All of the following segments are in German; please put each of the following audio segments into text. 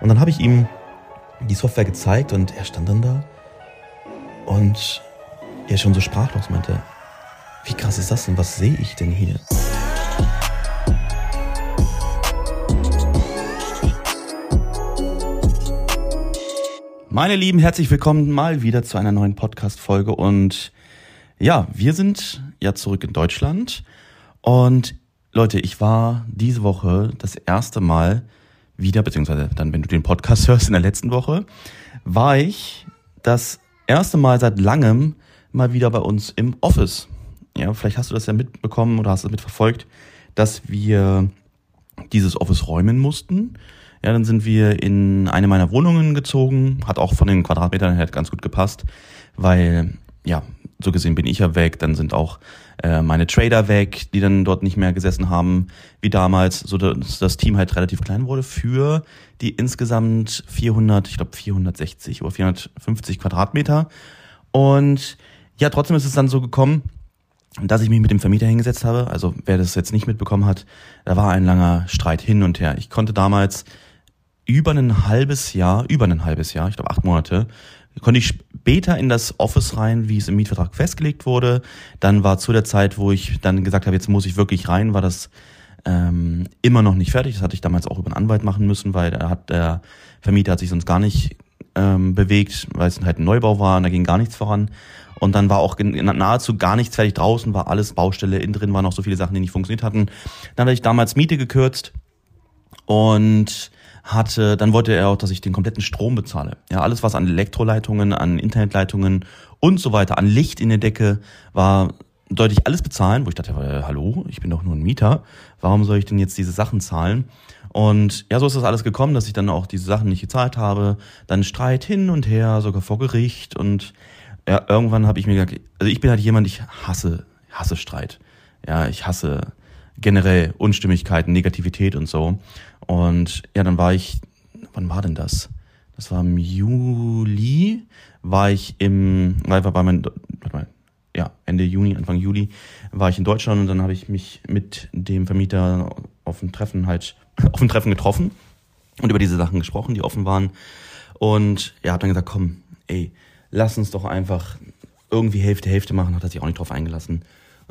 Und dann habe ich ihm die Software gezeigt und er stand dann da und er schon so sprachlos meinte, wie krass ist das denn? Was sehe ich denn hier? Meine Lieben, herzlich willkommen mal wieder zu einer neuen Podcast-Folge und ja, wir sind ja zurück in Deutschland und Leute, ich war diese Woche das erste Mal wieder, beziehungsweise dann, wenn du den Podcast hörst in der letzten Woche, war ich das erste Mal seit langem mal wieder bei uns im Office. Ja, vielleicht hast du das ja mitbekommen oder hast es mitverfolgt, dass wir dieses Office räumen mussten. Ja, dann sind wir in eine meiner Wohnungen gezogen, hat auch von den Quadratmetern her ganz gut gepasst, weil ja, so gesehen bin ich ja weg, dann sind auch äh, meine Trader weg, die dann dort nicht mehr gesessen haben, wie damals, so dass das Team halt relativ klein wurde für die insgesamt 400, ich glaube 460 oder 450 Quadratmeter. Und ja, trotzdem ist es dann so gekommen, dass ich mich mit dem Vermieter hingesetzt habe. Also wer das jetzt nicht mitbekommen hat, da war ein langer Streit hin und her. Ich konnte damals über ein halbes Jahr, über ein halbes Jahr, ich glaube acht Monate, konnte ich später in das Office rein, wie es im Mietvertrag festgelegt wurde. Dann war zu der Zeit, wo ich dann gesagt habe, jetzt muss ich wirklich rein, war das ähm, immer noch nicht fertig. Das hatte ich damals auch über einen Anwalt machen müssen, weil der, hat, der Vermieter hat sich sonst gar nicht ähm, bewegt, weil es halt ein Neubau war und da ging gar nichts voran. Und dann war auch nahezu gar nichts fertig draußen, war alles Baustelle, innen drin waren noch so viele Sachen, die nicht funktioniert hatten. Dann hatte ich damals Miete gekürzt und hatte, dann wollte er auch, dass ich den kompletten Strom bezahle. Ja, alles was an Elektroleitungen, an Internetleitungen und so weiter, an Licht in der Decke war, deutlich alles bezahlen, wo ich dachte, äh, hallo, ich bin doch nur ein Mieter, warum soll ich denn jetzt diese Sachen zahlen? Und ja, so ist das alles gekommen, dass ich dann auch diese Sachen nicht gezahlt habe, dann Streit hin und her, sogar vor Gericht und ja, irgendwann habe ich mir gesagt, also ich bin halt jemand, ich hasse, hasse Streit. Ja, ich hasse generell Unstimmigkeiten, Negativität und so. Und ja, dann war ich, wann war denn das? Das war im Juli, war ich im, war, war mein, warte mal, ja, Ende Juni, Anfang Juli war ich in Deutschland und dann habe ich mich mit dem Vermieter auf ein Treffen halt, auf ein Treffen getroffen und über diese Sachen gesprochen, die offen waren. Und er hat dann gesagt, komm, ey, lass uns doch einfach irgendwie Hälfte, Hälfte machen, hat er sich auch nicht drauf eingelassen.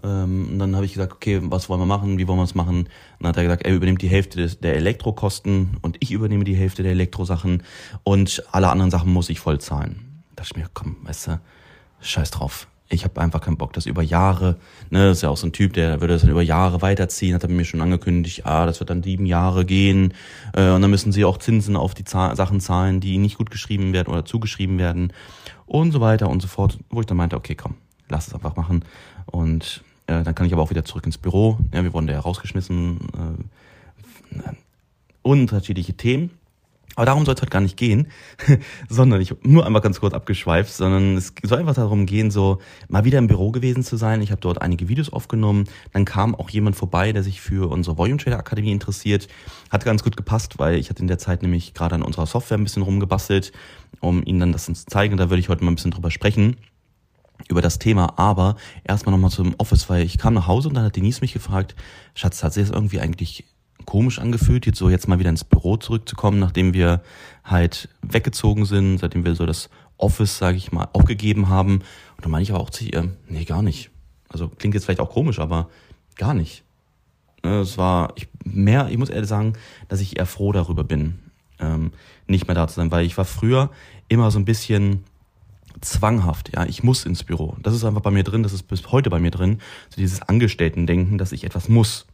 Ähm, und dann habe ich gesagt, okay, was wollen wir machen, wie wollen wir es machen? Dann hat er gesagt, er übernimmt die Hälfte des, der Elektrokosten und ich übernehme die Hälfte der Elektrosachen und alle anderen Sachen muss ich voll zahlen. Da dachte ich mir, komm, weißt du, scheiß drauf. Ich habe einfach keinen Bock, das über Jahre, ne, das ist ja auch so ein Typ, der würde das dann über Jahre weiterziehen, hat er mir schon angekündigt, ah, das wird dann sieben Jahre gehen äh, und dann müssen sie auch Zinsen auf die Zahl, Sachen zahlen, die nicht gut geschrieben werden oder zugeschrieben werden und so weiter und so fort, wo ich dann meinte, okay, komm, lass es einfach machen und äh, dann kann ich aber auch wieder zurück ins Büro. Ja, wir wurden da rausgeschmissen. Äh, unterschiedliche Themen. Aber darum soll es heute gar nicht gehen, sondern ich nur einmal ganz kurz abgeschweift, sondern es soll einfach darum gehen, so mal wieder im Büro gewesen zu sein. Ich habe dort einige Videos aufgenommen. Dann kam auch jemand vorbei, der sich für unsere Volume Trader Akademie interessiert. Hat ganz gut gepasst, weil ich hatte in der Zeit nämlich gerade an unserer Software ein bisschen rumgebastelt, um Ihnen dann das zu zeigen. Da würde ich heute mal ein bisschen drüber sprechen über das Thema, aber erstmal nochmal zum Office, weil ich kam nach Hause und dann hat Denise mich gefragt, Schatz, hat sich das irgendwie eigentlich komisch angefühlt, jetzt so jetzt mal wieder ins Büro zurückzukommen, nachdem wir halt weggezogen sind, seitdem wir so das Office, sage ich mal, aufgegeben haben. Und dann meine ich aber auch zu ihr, nee, gar nicht. Also klingt jetzt vielleicht auch komisch, aber gar nicht. Ne, es war ich mehr, ich muss ehrlich sagen, dass ich eher froh darüber bin, ähm, nicht mehr da zu sein, weil ich war früher immer so ein bisschen zwanghaft, ja, ich muss ins Büro. Das ist einfach bei mir drin, das ist bis heute bei mir drin, so dieses Angestellten-Denken, dass ich etwas muss.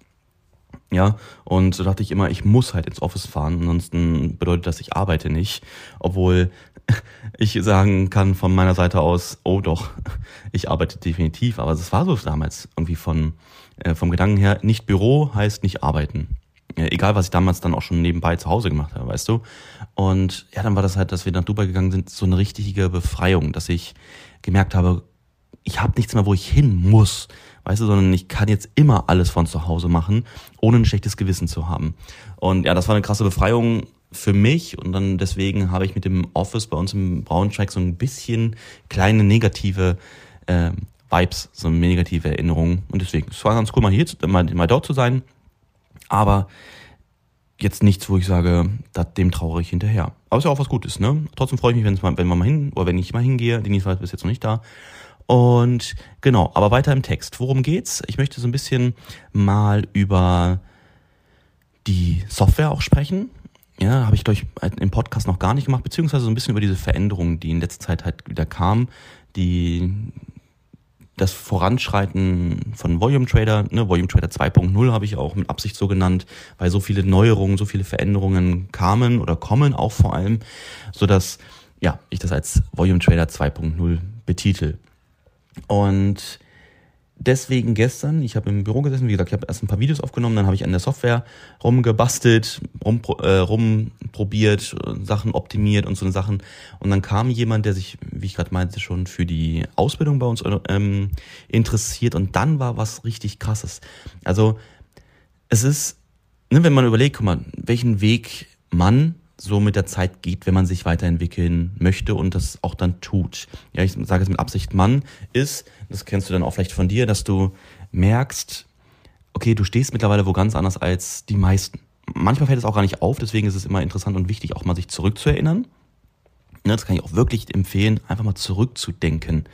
Ja, und so dachte ich immer, ich muss halt ins Office fahren, ansonsten bedeutet das, ich arbeite nicht. Obwohl ich sagen kann von meiner Seite aus, oh doch, ich arbeite definitiv, aber es war so damals irgendwie von, äh, vom Gedanken her, nicht Büro heißt nicht arbeiten. Egal, was ich damals dann auch schon nebenbei zu Hause gemacht habe, weißt du. Und ja, dann war das halt, dass wir nach Dubai gegangen sind, so eine richtige Befreiung, dass ich gemerkt habe, ich habe nichts mehr, wo ich hin muss, weißt du, sondern ich kann jetzt immer alles von zu Hause machen, ohne ein schlechtes Gewissen zu haben. Und ja, das war eine krasse Befreiung für mich und dann deswegen habe ich mit dem Office bei uns im Braunschweig so ein bisschen kleine negative äh, Vibes, so negative Erinnerung und deswegen, es war ganz cool, mal hier, mal, mal dort zu sein, aber jetzt nichts, wo ich sage, dem traure ich hinterher. Aber ist ja auch was Gutes, ne? Trotzdem freue ich mich, wenn, wenn man mal hin, oder wenn ich mal hingehe. Denise war bis jetzt noch nicht da. Und genau, aber weiter im Text. Worum geht's? Ich möchte so ein bisschen mal über die Software auch sprechen. Ja, habe ich durch im Podcast noch gar nicht gemacht, beziehungsweise so ein bisschen über diese Veränderungen, die in letzter Zeit halt wieder kamen, die das Voranschreiten von Volume Trader, ne, Volume Trader 2.0 habe ich auch mit Absicht so genannt, weil so viele Neuerungen, so viele Veränderungen kamen oder kommen auch vor allem, so dass ja, ich das als Volume Trader 2.0 betitel. Und deswegen gestern, ich habe im Büro gesessen, wie gesagt, ich habe erst ein paar Videos aufgenommen, dann habe ich an der Software rumgebastelt, rum, äh, rumprobiert, Sachen optimiert und so Sachen. Und dann kam jemand, der sich, wie ich gerade meinte, schon für die Ausbildung bei uns ähm, interessiert. Und dann war was richtig krasses. Also es ist, ne, wenn man überlegt, guck mal, welchen Weg man so mit der Zeit geht, wenn man sich weiterentwickeln möchte und das auch dann tut. Ja, ich sage es mit Absicht Mann, ist, das kennst du dann auch vielleicht von dir, dass du merkst, okay, du stehst mittlerweile wo ganz anders als die meisten. Manchmal fällt es auch gar nicht auf, deswegen ist es immer interessant und wichtig, auch mal sich zurückzuerinnern. Ja, das kann ich auch wirklich empfehlen, einfach mal zurückzudenken.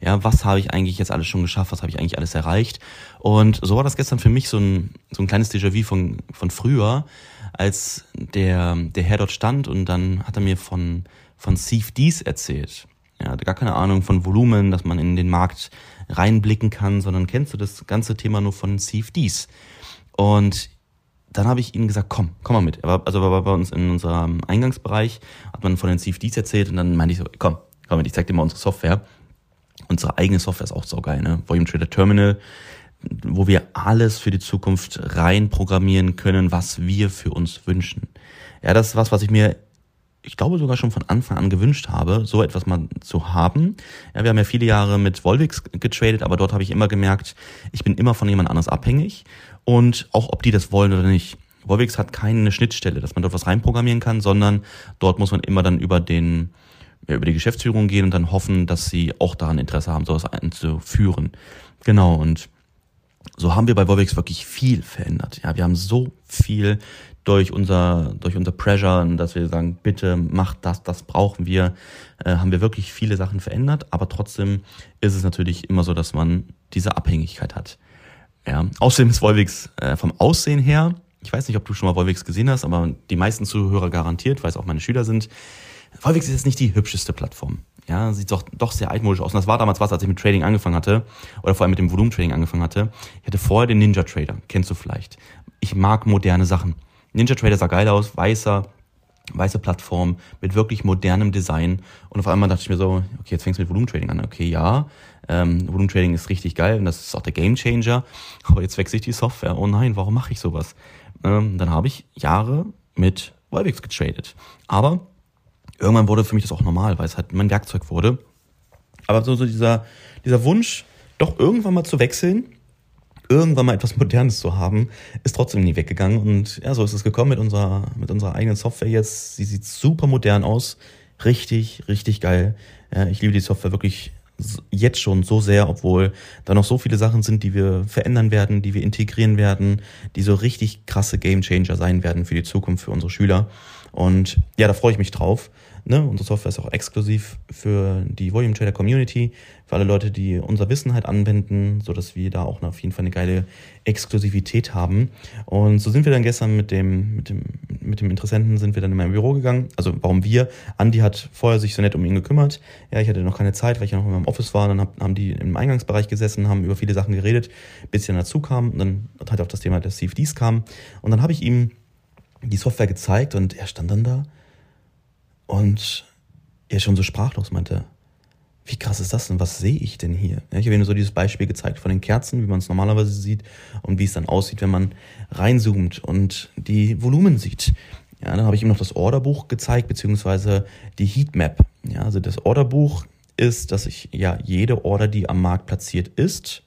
Ja, was habe ich eigentlich jetzt alles schon geschafft? Was habe ich eigentlich alles erreicht? Und so war das gestern für mich so ein, so ein kleines Déjà-vu von, von früher, als der, der Herr dort stand und dann hat er mir von, von CFDs erzählt. Er hatte gar keine Ahnung von Volumen, dass man in den Markt reinblicken kann, sondern kennst du das ganze Thema nur von CFDs. Und dann habe ich ihm gesagt, komm, komm mal mit. Er war, also er war bei uns in unserem Eingangsbereich, hat man von den CFDs erzählt und dann meinte ich so, komm, komm mit, ich zeig dir mal unsere Software. Unsere eigene Software ist auch so geil, ne? Volume Trader Terminal wo wir alles für die Zukunft rein programmieren können, was wir für uns wünschen. Ja, das ist was, was ich mir, ich glaube sogar schon von Anfang an gewünscht habe, so etwas mal zu haben. Ja, wir haben ja viele Jahre mit Volvix getradet, aber dort habe ich immer gemerkt, ich bin immer von jemand anders abhängig und auch ob die das wollen oder nicht. Volvix hat keine Schnittstelle, dass man dort was reinprogrammieren kann, sondern dort muss man immer dann über den über die Geschäftsführung gehen und dann hoffen, dass sie auch daran Interesse haben, sowas einzuführen. Genau, und so haben wir bei Volvix wirklich viel verändert. Ja, wir haben so viel durch unser, durch unser Pressure, dass wir sagen, bitte macht das, das brauchen wir, äh, haben wir wirklich viele Sachen verändert, aber trotzdem ist es natürlich immer so, dass man diese Abhängigkeit hat. Ja, außerdem ist Volvix äh, vom Aussehen her, ich weiß nicht, ob du schon mal Volvix gesehen hast, aber die meisten Zuhörer garantiert, weil es auch meine Schüler sind, Volvix ist jetzt nicht die hübscheste Plattform. Ja, sieht doch, doch sehr altmodisch aus. Und das war damals was, als ich mit Trading angefangen hatte, oder vor allem mit dem Volumentrading angefangen hatte. Ich hatte vorher den Ninja Trader, kennst du vielleicht. Ich mag moderne Sachen. Ninja Trader sah geil aus, weißer, weiße Plattform mit wirklich modernem Design. Und auf einmal dachte ich mir so, okay, jetzt fängst du mit Volumentrading an. Okay, ja, ähm, Volumentrading ist richtig geil und das ist auch der Game Changer. Aber jetzt wechsle ich die Software. Oh nein, warum mache ich sowas? Ähm, dann habe ich Jahre mit Volvix getradet. Aber irgendwann wurde für mich das auch normal, weil es halt mein Werkzeug wurde. Aber so, so dieser, dieser Wunsch, doch irgendwann mal zu wechseln, irgendwann mal etwas Modernes zu haben, ist trotzdem nie weggegangen. Und ja, so ist es gekommen mit unserer, mit unserer eigenen Software jetzt. Sie sieht super modern aus. Richtig, richtig geil. Ich liebe die Software wirklich jetzt schon so sehr, obwohl da noch so viele Sachen sind, die wir verändern werden, die wir integrieren werden, die so richtig krasse Gamechanger sein werden für die Zukunft, für unsere Schüler. Und ja, da freue ich mich drauf. Ne? Unsere Software ist auch exklusiv für die Volume Trader Community, für alle Leute, die unser Wissen halt anwenden, so dass wir da auch auf jeden Fall eine geile Exklusivität haben. Und so sind wir dann gestern mit dem, mit dem, mit dem Interessenten sind wir dann in mein Büro gegangen. Also warum wir? Andi hat vorher sich so nett um ihn gekümmert. Ja, ich hatte noch keine Zeit, weil ich ja noch in meinem Office war. Dann haben die im Eingangsbereich gesessen, haben über viele Sachen geredet, bis dann dazu kam. Und dann halt auch das Thema des CFDs kam. Und dann habe ich ihm die Software gezeigt und er stand dann da und er schon so sprachlos meinte, wie krass ist das denn? Was sehe ich denn hier? Ja, ich habe ihm so dieses Beispiel gezeigt von den Kerzen, wie man es normalerweise sieht und wie es dann aussieht, wenn man reinzoomt und die Volumen sieht. Ja, dann habe ich ihm noch das Orderbuch gezeigt, beziehungsweise die Heatmap. Ja, also das Orderbuch ist, dass ich ja jede Order, die am Markt platziert ist,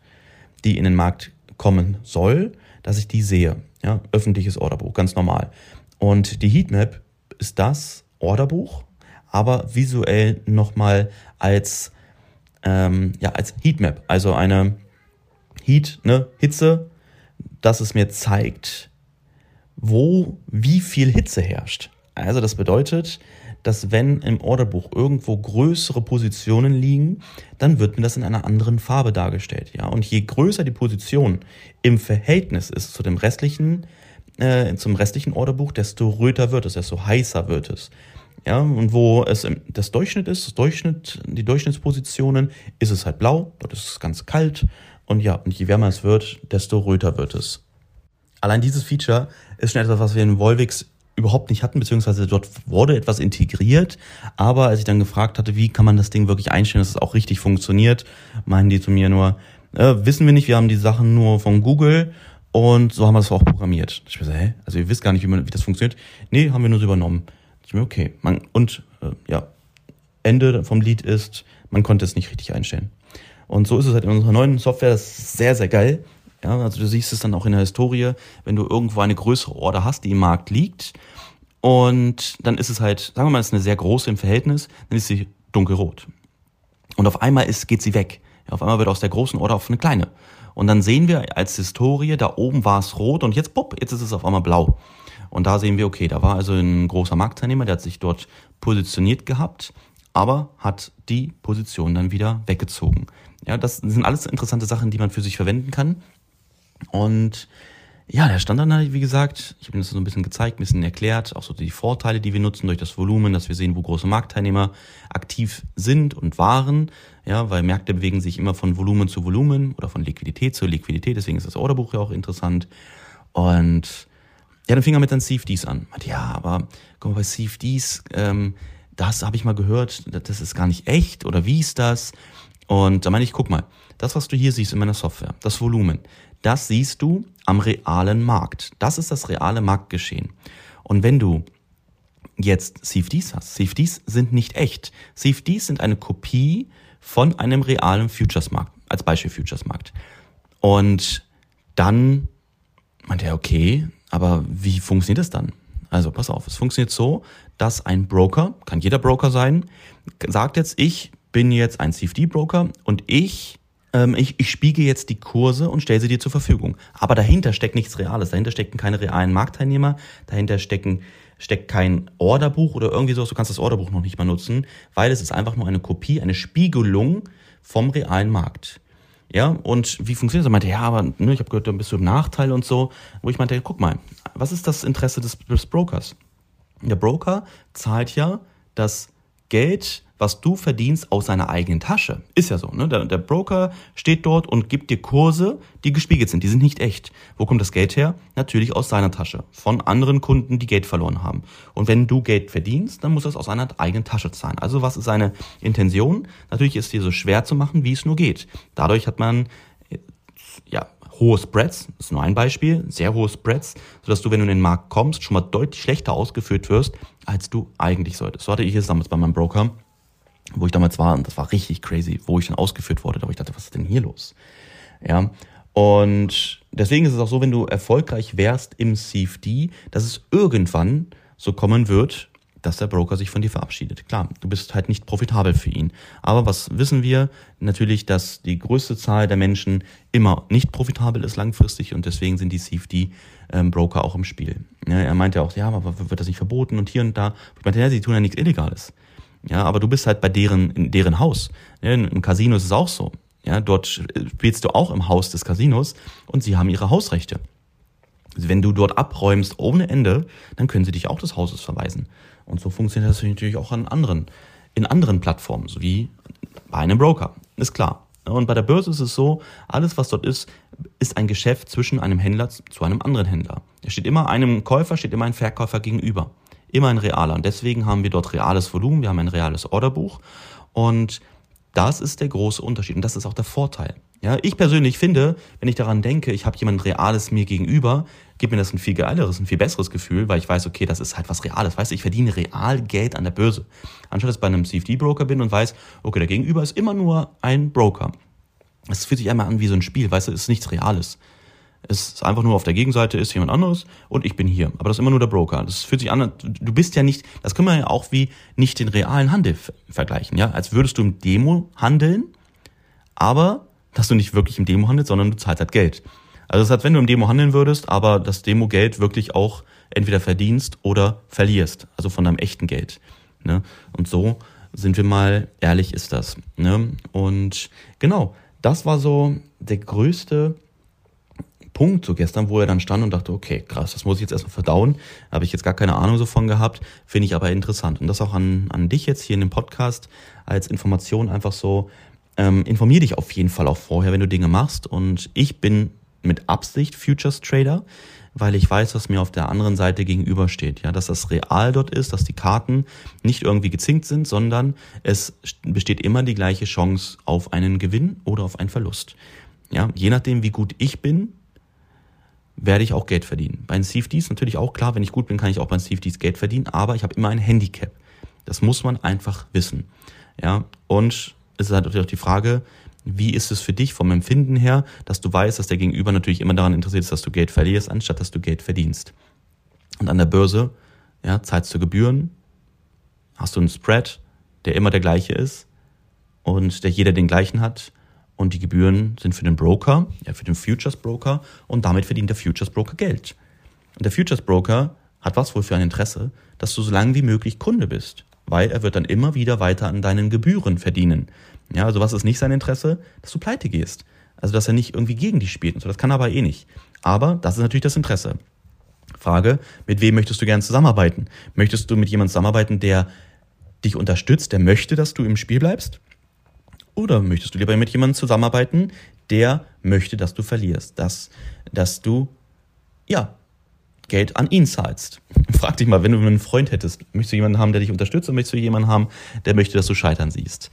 die in den Markt kommen soll, dass ich die sehe. Ja, öffentliches Orderbuch, ganz normal. Und die Heatmap ist das Orderbuch, aber visuell nochmal als, ähm, ja, als Heatmap, also eine Heat, ne, Hitze, dass es mir zeigt, wo wie viel Hitze herrscht. Also das bedeutet, dass wenn im Orderbuch irgendwo größere Positionen liegen, dann wird mir das in einer anderen Farbe dargestellt. Ja? Und je größer die Position im Verhältnis ist zu dem restlichen, äh, zum restlichen Orderbuch, desto röter wird es, desto heißer wird es. Ja, und wo es das Durchschnitt ist, das Durchschnitt, die Durchschnittspositionen, ist es halt blau, dort ist es ganz kalt. Und ja, und je wärmer es wird, desto röter wird es. Allein dieses Feature ist schon etwas, was wir in Volvix überhaupt nicht hatten, beziehungsweise dort wurde etwas integriert. Aber als ich dann gefragt hatte, wie kann man das Ding wirklich einstellen, dass es auch richtig funktioniert, meinen die zu mir nur, äh, wissen wir nicht, wir haben die Sachen nur von Google und so haben wir das auch programmiert. Ich mir so, hä? Also ihr wisst gar nicht, wie, man, wie das funktioniert? Nee, haben wir nur so übernommen. Ich mir, okay. Man, und äh, ja, Ende vom Lied ist, man konnte es nicht richtig einstellen. Und so ist es halt in unserer neuen Software, das ist sehr, sehr geil. Ja, also du siehst es dann auch in der Historie, wenn du irgendwo eine größere Order hast, die im Markt liegt. Und dann ist es halt, sagen wir mal, es ist eine sehr große im Verhältnis, dann ist sie dunkelrot. Und auf einmal ist, geht sie weg. Ja, auf einmal wird aus der großen Order auf eine kleine. Und dann sehen wir als Historie, da oben war es rot und jetzt, bupp, jetzt ist es auf einmal blau. Und da sehen wir, okay, da war also ein großer Marktteilnehmer, der hat sich dort positioniert gehabt, aber hat die Position dann wieder weggezogen. Ja, das sind alles interessante Sachen, die man für sich verwenden kann. Und ja, der stand dann halt, wie gesagt, ich habe Ihnen das so ein bisschen gezeigt, ein bisschen erklärt, auch so die Vorteile, die wir nutzen durch das Volumen, dass wir sehen, wo große Marktteilnehmer aktiv sind und waren. Ja, weil Märkte bewegen sich immer von Volumen zu Volumen oder von Liquidität zu Liquidität, deswegen ist das Orderbuch ja auch interessant. Und ja, dann fing er mit den CFDs an. Ja, aber guck mal, bei CFDs, ähm, das habe ich mal gehört, das ist gar nicht echt oder wie ist das? Und da meine ich, guck mal, das, was du hier siehst in meiner Software, das Volumen, das siehst du am realen Markt. Das ist das reale Marktgeschehen. Und wenn du jetzt CFDs hast, CFDs sind nicht echt. CFDs sind eine Kopie von einem realen Futures-Markt, als Beispiel Futures-Markt. Und dann meinte er, okay, aber wie funktioniert das dann? Also pass auf, es funktioniert so, dass ein Broker, kann jeder Broker sein, sagt jetzt, ich bin jetzt ein CFD-Broker und ich ähm, ich, ich spiegel jetzt die Kurse und stelle sie dir zur Verfügung. Aber dahinter steckt nichts Reales, dahinter stecken keine realen Marktteilnehmer, dahinter stecken steckt kein Orderbuch oder irgendwie sowas. Du kannst das Orderbuch noch nicht mal nutzen, weil es ist einfach nur eine Kopie, eine Spiegelung vom realen Markt. Ja, und wie funktioniert das? Er meinte, ja, aber ne, ich habe gehört, dann bist du im Nachteil und so. Wo ich meinte, guck mal, was ist das Interesse des, des Brokers? Der Broker zahlt ja das Geld was du verdienst aus seiner eigenen Tasche. Ist ja so, ne? Der, der, Broker steht dort und gibt dir Kurse, die gespiegelt sind. Die sind nicht echt. Wo kommt das Geld her? Natürlich aus seiner Tasche. Von anderen Kunden, die Geld verloren haben. Und wenn du Geld verdienst, dann muss das aus seiner eigenen Tasche zahlen. Also was ist seine Intention? Natürlich ist dir so schwer zu machen, wie es nur geht. Dadurch hat man, ja, hohe Spreads, das ist nur ein Beispiel, sehr hohe Spreads, sodass du, wenn du in den Markt kommst, schon mal deutlich schlechter ausgeführt wirst, als du eigentlich solltest. So hatte ich es damals bei meinem Broker wo ich damals war, und das war richtig crazy, wo ich dann ausgeführt wurde, aber ich dachte, was ist denn hier los? Ja, und deswegen ist es auch so, wenn du erfolgreich wärst im CFD, dass es irgendwann so kommen wird, dass der Broker sich von dir verabschiedet. Klar, du bist halt nicht profitabel für ihn. Aber was wissen wir? Natürlich, dass die größte Zahl der Menschen immer nicht profitabel ist langfristig und deswegen sind die CFD-Broker ähm, auch im Spiel. Er meinte auch, ja, aber wird das nicht verboten und hier und da. Ich meinte, ja, sie tun ja nichts Illegales. Ja, aber du bist halt bei deren, in deren Haus. Im Casino ist es auch so. Ja, dort spielst du auch im Haus des Casinos und sie haben ihre Hausrechte. Wenn du dort abräumst ohne Ende, dann können sie dich auch des Hauses verweisen. Und so funktioniert das natürlich auch an anderen, in anderen Plattformen, so wie bei einem Broker. Ist klar. Und bei der Börse ist es so, alles was dort ist, ist ein Geschäft zwischen einem Händler zu einem anderen Händler. Es steht immer einem Käufer, steht immer ein Verkäufer gegenüber immer ein realer. Und deswegen haben wir dort reales Volumen, wir haben ein reales Orderbuch. Und das ist der große Unterschied. Und das ist auch der Vorteil. Ja, ich persönlich finde, wenn ich daran denke, ich habe jemand Reales mir gegenüber, gibt mir das ein viel geileres, ein viel besseres Gefühl, weil ich weiß, okay, das ist halt was Reales. Weißt du, ich verdiene real Geld an der Börse. Anstatt dass ich bei einem CFD-Broker bin und weiß, okay, der Gegenüber ist immer nur ein Broker. Es fühlt sich einmal an wie so ein Spiel, weißt du, es ist nichts Reales. Es ist einfach nur auf der Gegenseite ist jemand anderes und ich bin hier. Aber das ist immer nur der Broker. Das fühlt sich an, du bist ja nicht, das können wir ja auch wie nicht den realen Handel vergleichen, ja? Als würdest du im Demo handeln, aber dass du nicht wirklich im Demo handelst, sondern du zahlst halt Geld. Also es ist, als wenn du im Demo handeln würdest, aber das Demo-Geld wirklich auch entweder verdienst oder verlierst, also von deinem echten Geld. Ne? Und so sind wir mal ehrlich, ist das. Ne? Und genau, das war so der größte Punkt so gestern, wo er dann stand und dachte, okay, krass, das muss ich jetzt erstmal verdauen. Habe ich jetzt gar keine Ahnung so von gehabt, finde ich aber interessant. Und das auch an, an dich jetzt hier in dem Podcast als Information einfach so, ähm, informier dich auf jeden Fall auch vorher, wenn du Dinge machst. Und ich bin mit Absicht Futures Trader weil ich weiß, was mir auf der anderen Seite gegenübersteht. Ja, dass das real dort ist, dass die Karten nicht irgendwie gezinkt sind, sondern es besteht immer die gleiche Chance auf einen Gewinn oder auf einen Verlust. Ja, je nachdem, wie gut ich bin, werde ich auch Geld verdienen. Bei den CFDs natürlich auch klar, wenn ich gut bin, kann ich auch bei den CFDs Geld verdienen, aber ich habe immer ein Handicap. Das muss man einfach wissen. Ja, und es ist halt auch die Frage, wie ist es für dich vom Empfinden her, dass du weißt, dass der Gegenüber natürlich immer daran interessiert ist, dass du Geld verlierst, anstatt dass du Geld verdienst. Und an der Börse, ja, zahlst du Gebühren, hast du einen Spread, der immer der gleiche ist und der jeder den gleichen hat. Und die Gebühren sind für den Broker, ja, für den Futures Broker und damit verdient der Futures Broker Geld. Und der Futures Broker hat was wohl für ein Interesse, dass du so lange wie möglich Kunde bist, weil er wird dann immer wieder weiter an deinen Gebühren verdienen. Ja, also was ist nicht sein Interesse? Dass du pleite gehst. Also, dass er nicht irgendwie gegen dich spielt und so. Das kann er aber eh nicht. Aber das ist natürlich das Interesse. Frage, mit wem möchtest du gerne zusammenarbeiten? Möchtest du mit jemandem zusammenarbeiten, der dich unterstützt, der möchte, dass du im Spiel bleibst? Oder möchtest du lieber mit jemandem zusammenarbeiten, der möchte, dass du verlierst, dass, dass du, ja, Geld an ihn zahlst. Frag dich mal, wenn du einen Freund hättest, möchtest du jemanden haben, der dich unterstützt, oder möchtest du jemanden haben, der möchte, dass du scheitern siehst?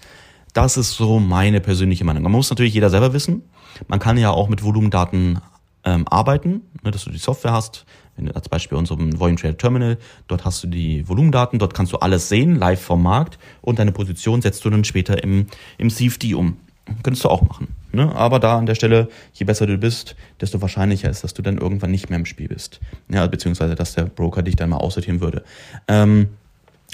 Das ist so meine persönliche Meinung. Man muss natürlich jeder selber wissen. Man kann ja auch mit Volumendaten ähm, arbeiten, ne, dass du die Software hast. Wenn du als Beispiel unserem Volume Trader Terminal, dort hast du die Volumendaten, dort kannst du alles sehen, live vom Markt und deine Position setzt du dann später im, im CFD um. Könntest du auch machen. Ne? Aber da an der Stelle, je besser du bist, desto wahrscheinlicher ist, dass du dann irgendwann nicht mehr im Spiel bist. Ja, beziehungsweise, dass der Broker dich dann mal aussortieren würde. Ähm,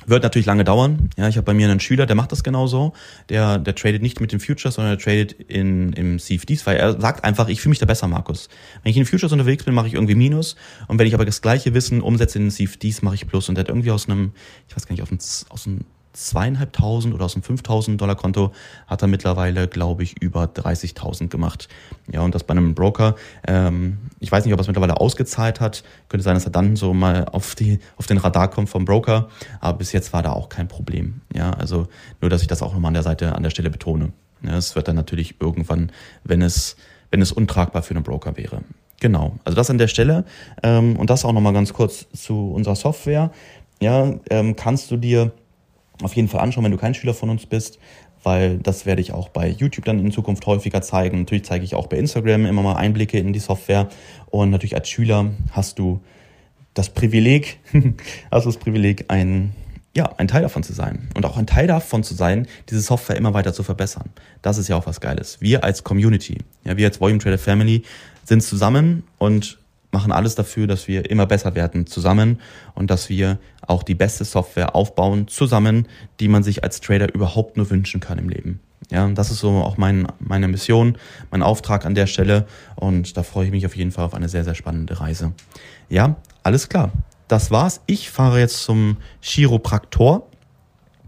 wird natürlich lange dauern. Ja, ich habe bei mir einen Schüler, der macht das genauso. Der, der tradet nicht mit den Futures, sondern der tradet in, im CFDs, weil er sagt einfach, ich fühle mich da besser, Markus. Wenn ich in Futures unterwegs bin, mache ich irgendwie Minus. Und wenn ich aber das gleiche Wissen umsetze in den CFDs, mache ich Plus. Und der hat irgendwie aus einem, ich weiß gar nicht, aus einem, aus einem zweieinhalbtausend oder aus dem 5000 Dollar Konto hat er mittlerweile, glaube ich, über 30.000 gemacht. Ja, und das bei einem Broker. Ähm, ich weiß nicht, ob er es mittlerweile ausgezahlt hat. Könnte sein, dass er dann so mal auf, die, auf den Radar kommt vom Broker. Aber bis jetzt war da auch kein Problem. Ja, also nur, dass ich das auch nochmal an der Seite, an der Stelle betone. Ja, es wird dann natürlich irgendwann, wenn es, wenn es untragbar für einen Broker wäre. Genau, also das an der Stelle. Ähm, und das auch nochmal ganz kurz zu unserer Software. Ja, ähm, kannst du dir auf jeden Fall anschauen, wenn du kein Schüler von uns bist, weil das werde ich auch bei YouTube dann in Zukunft häufiger zeigen. Natürlich zeige ich auch bei Instagram immer mal Einblicke in die Software. Und natürlich als Schüler hast du das Privileg, hast das Privileg, ein, ja, ein Teil davon zu sein. Und auch ein Teil davon zu sein, diese Software immer weiter zu verbessern. Das ist ja auch was Geiles. Wir als Community, ja, wir als Volume Trader Family sind zusammen und machen alles dafür, dass wir immer besser werden zusammen und dass wir auch die beste Software aufbauen zusammen, die man sich als Trader überhaupt nur wünschen kann im Leben. Ja, das ist so auch mein, meine Mission, mein Auftrag an der Stelle und da freue ich mich auf jeden Fall auf eine sehr, sehr spannende Reise. Ja, alles klar. Das war's. Ich fahre jetzt zum Chiropraktor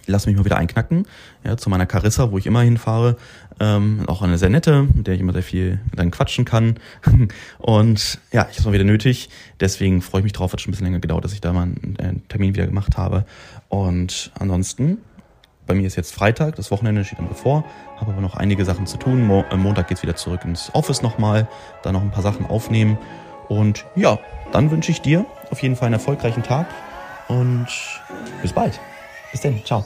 lass mich mal wieder einknacken, ja, zu meiner Carissa, wo ich immer hinfahre. Ähm, auch eine sehr nette, mit der ich immer sehr viel dann quatschen kann. Und ja, ich habe mal wieder nötig. Deswegen freue ich mich drauf, hat schon ein bisschen länger gedauert, dass ich da mal einen Termin wieder gemacht habe. Und ansonsten, bei mir ist jetzt Freitag, das Wochenende steht dann bevor, habe aber noch einige Sachen zu tun. Mo am Montag geht's wieder zurück ins Office nochmal, da noch ein paar Sachen aufnehmen. Und ja, dann wünsche ich dir auf jeden Fall einen erfolgreichen Tag und bis bald. Bis dann, ciao.